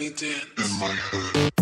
me in my head.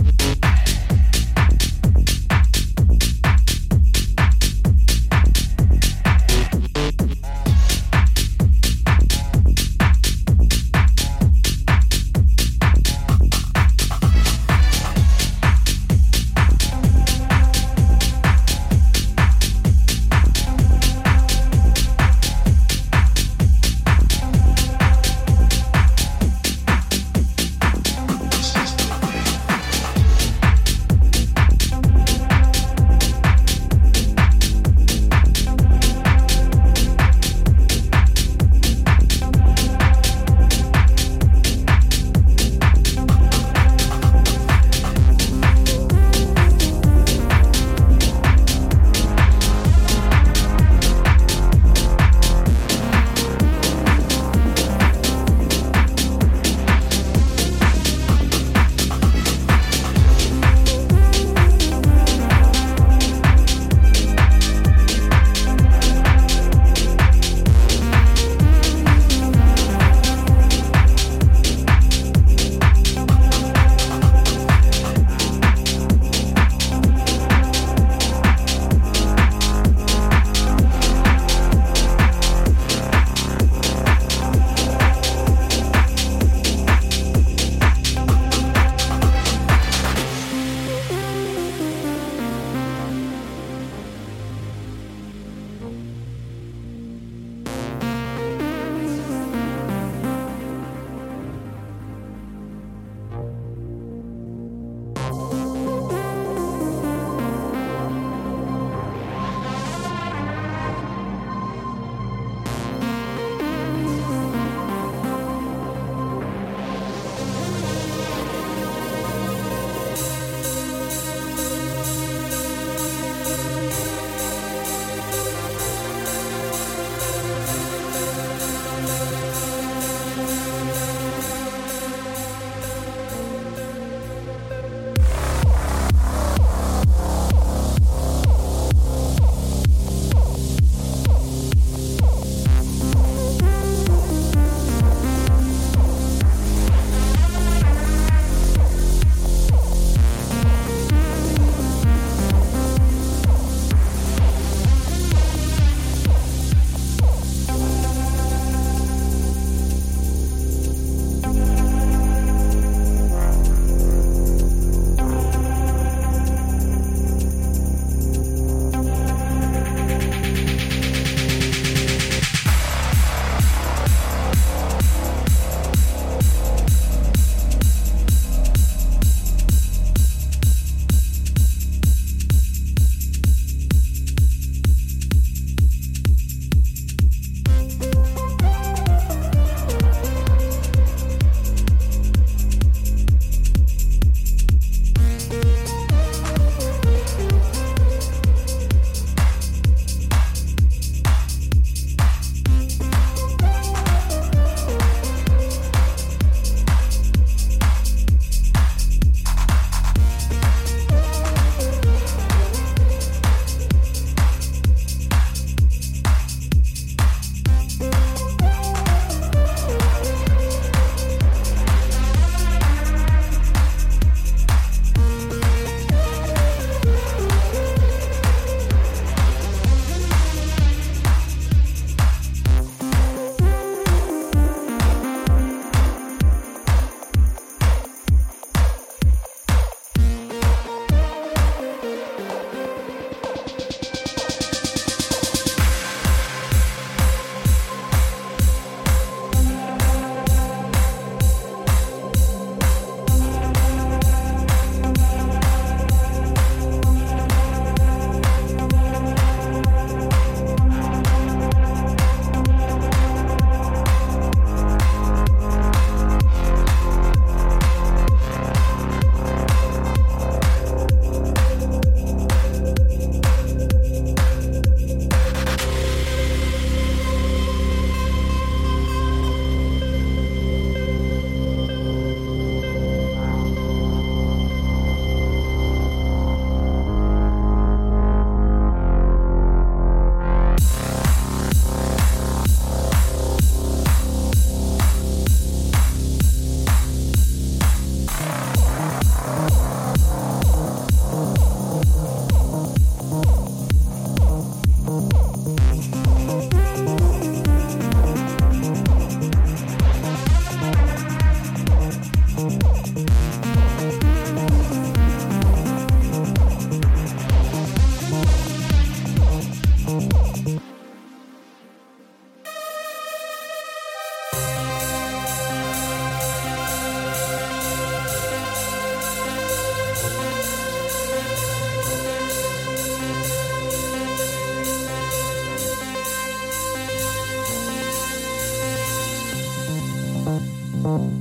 Thank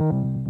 you.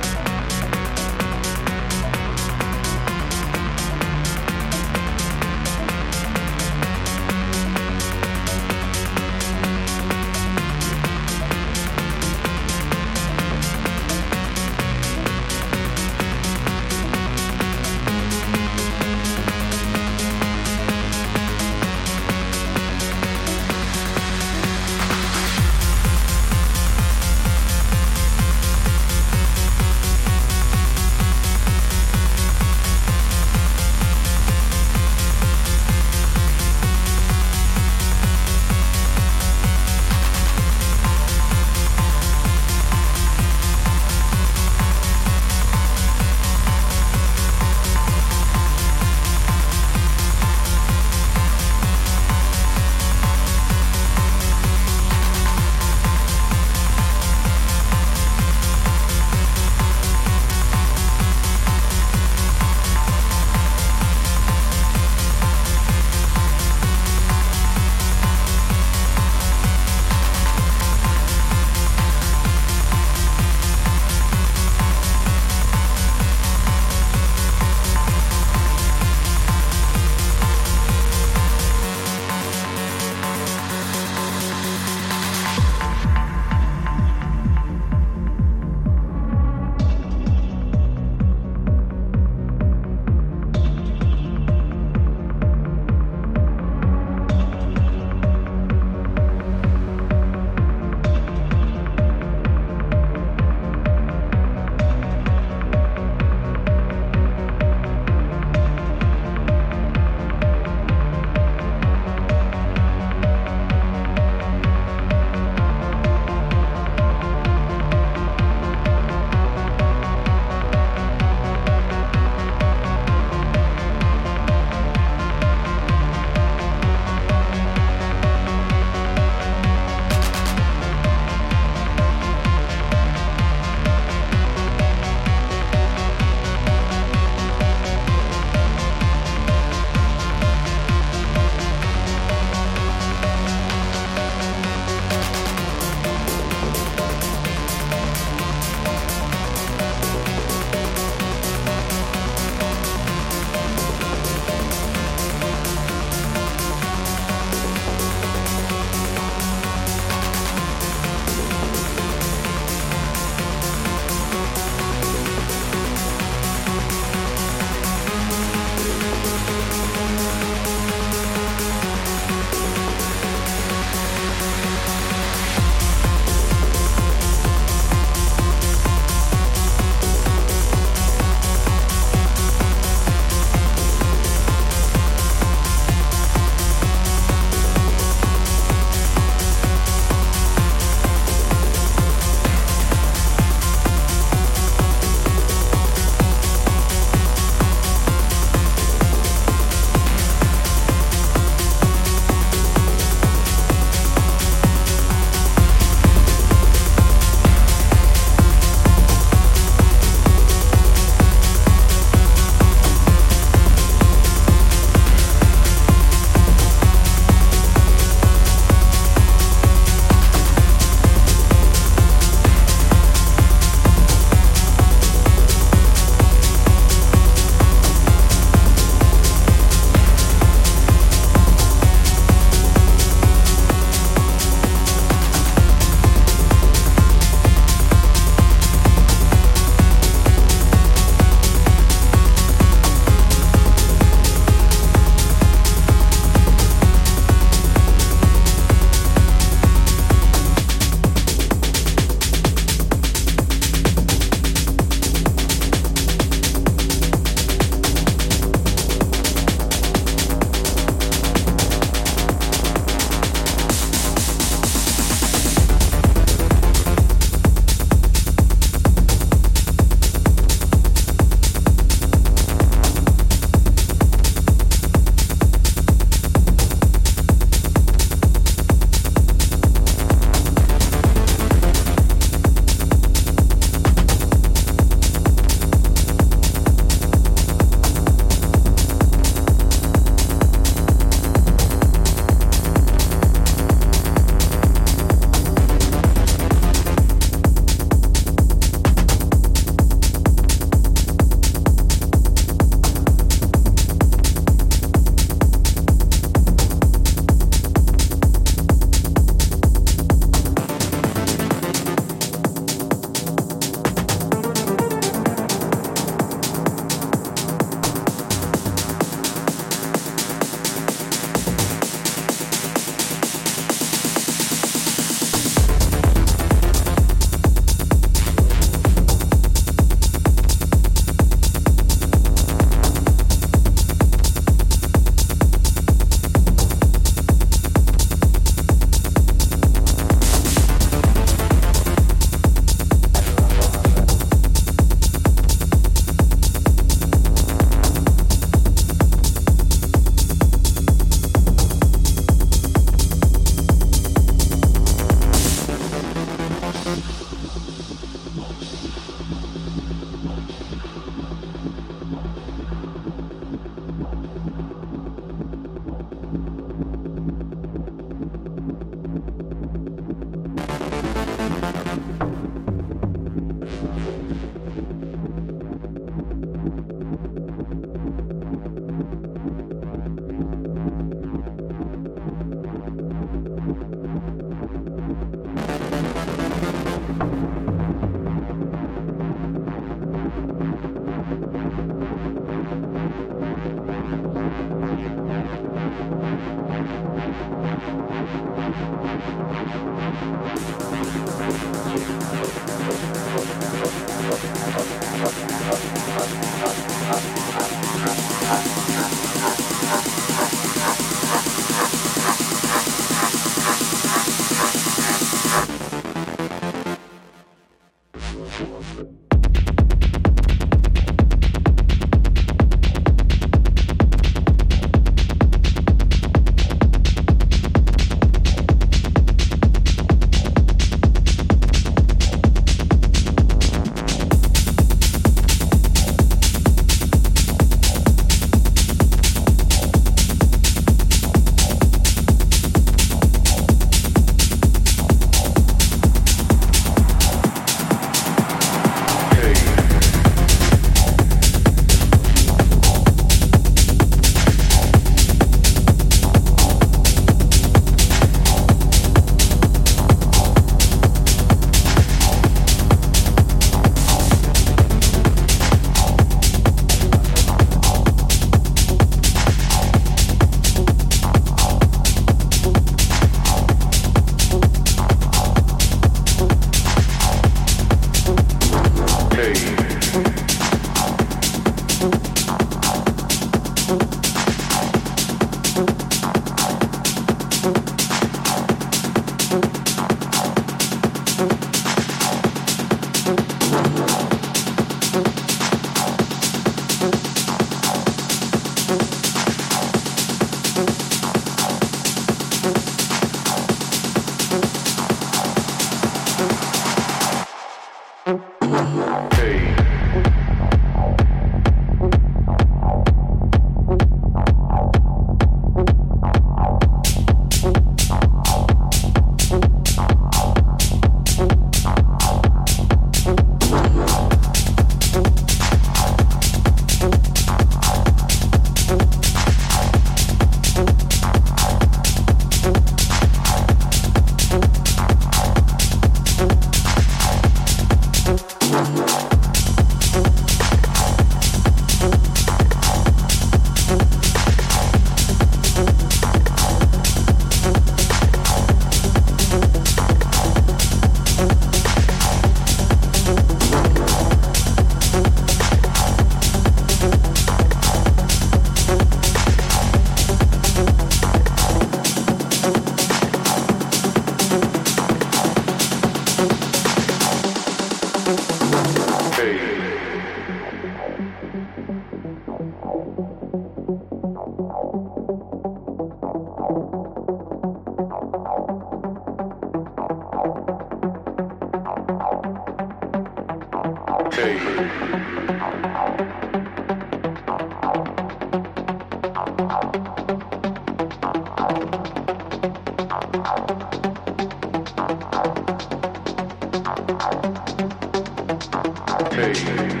Was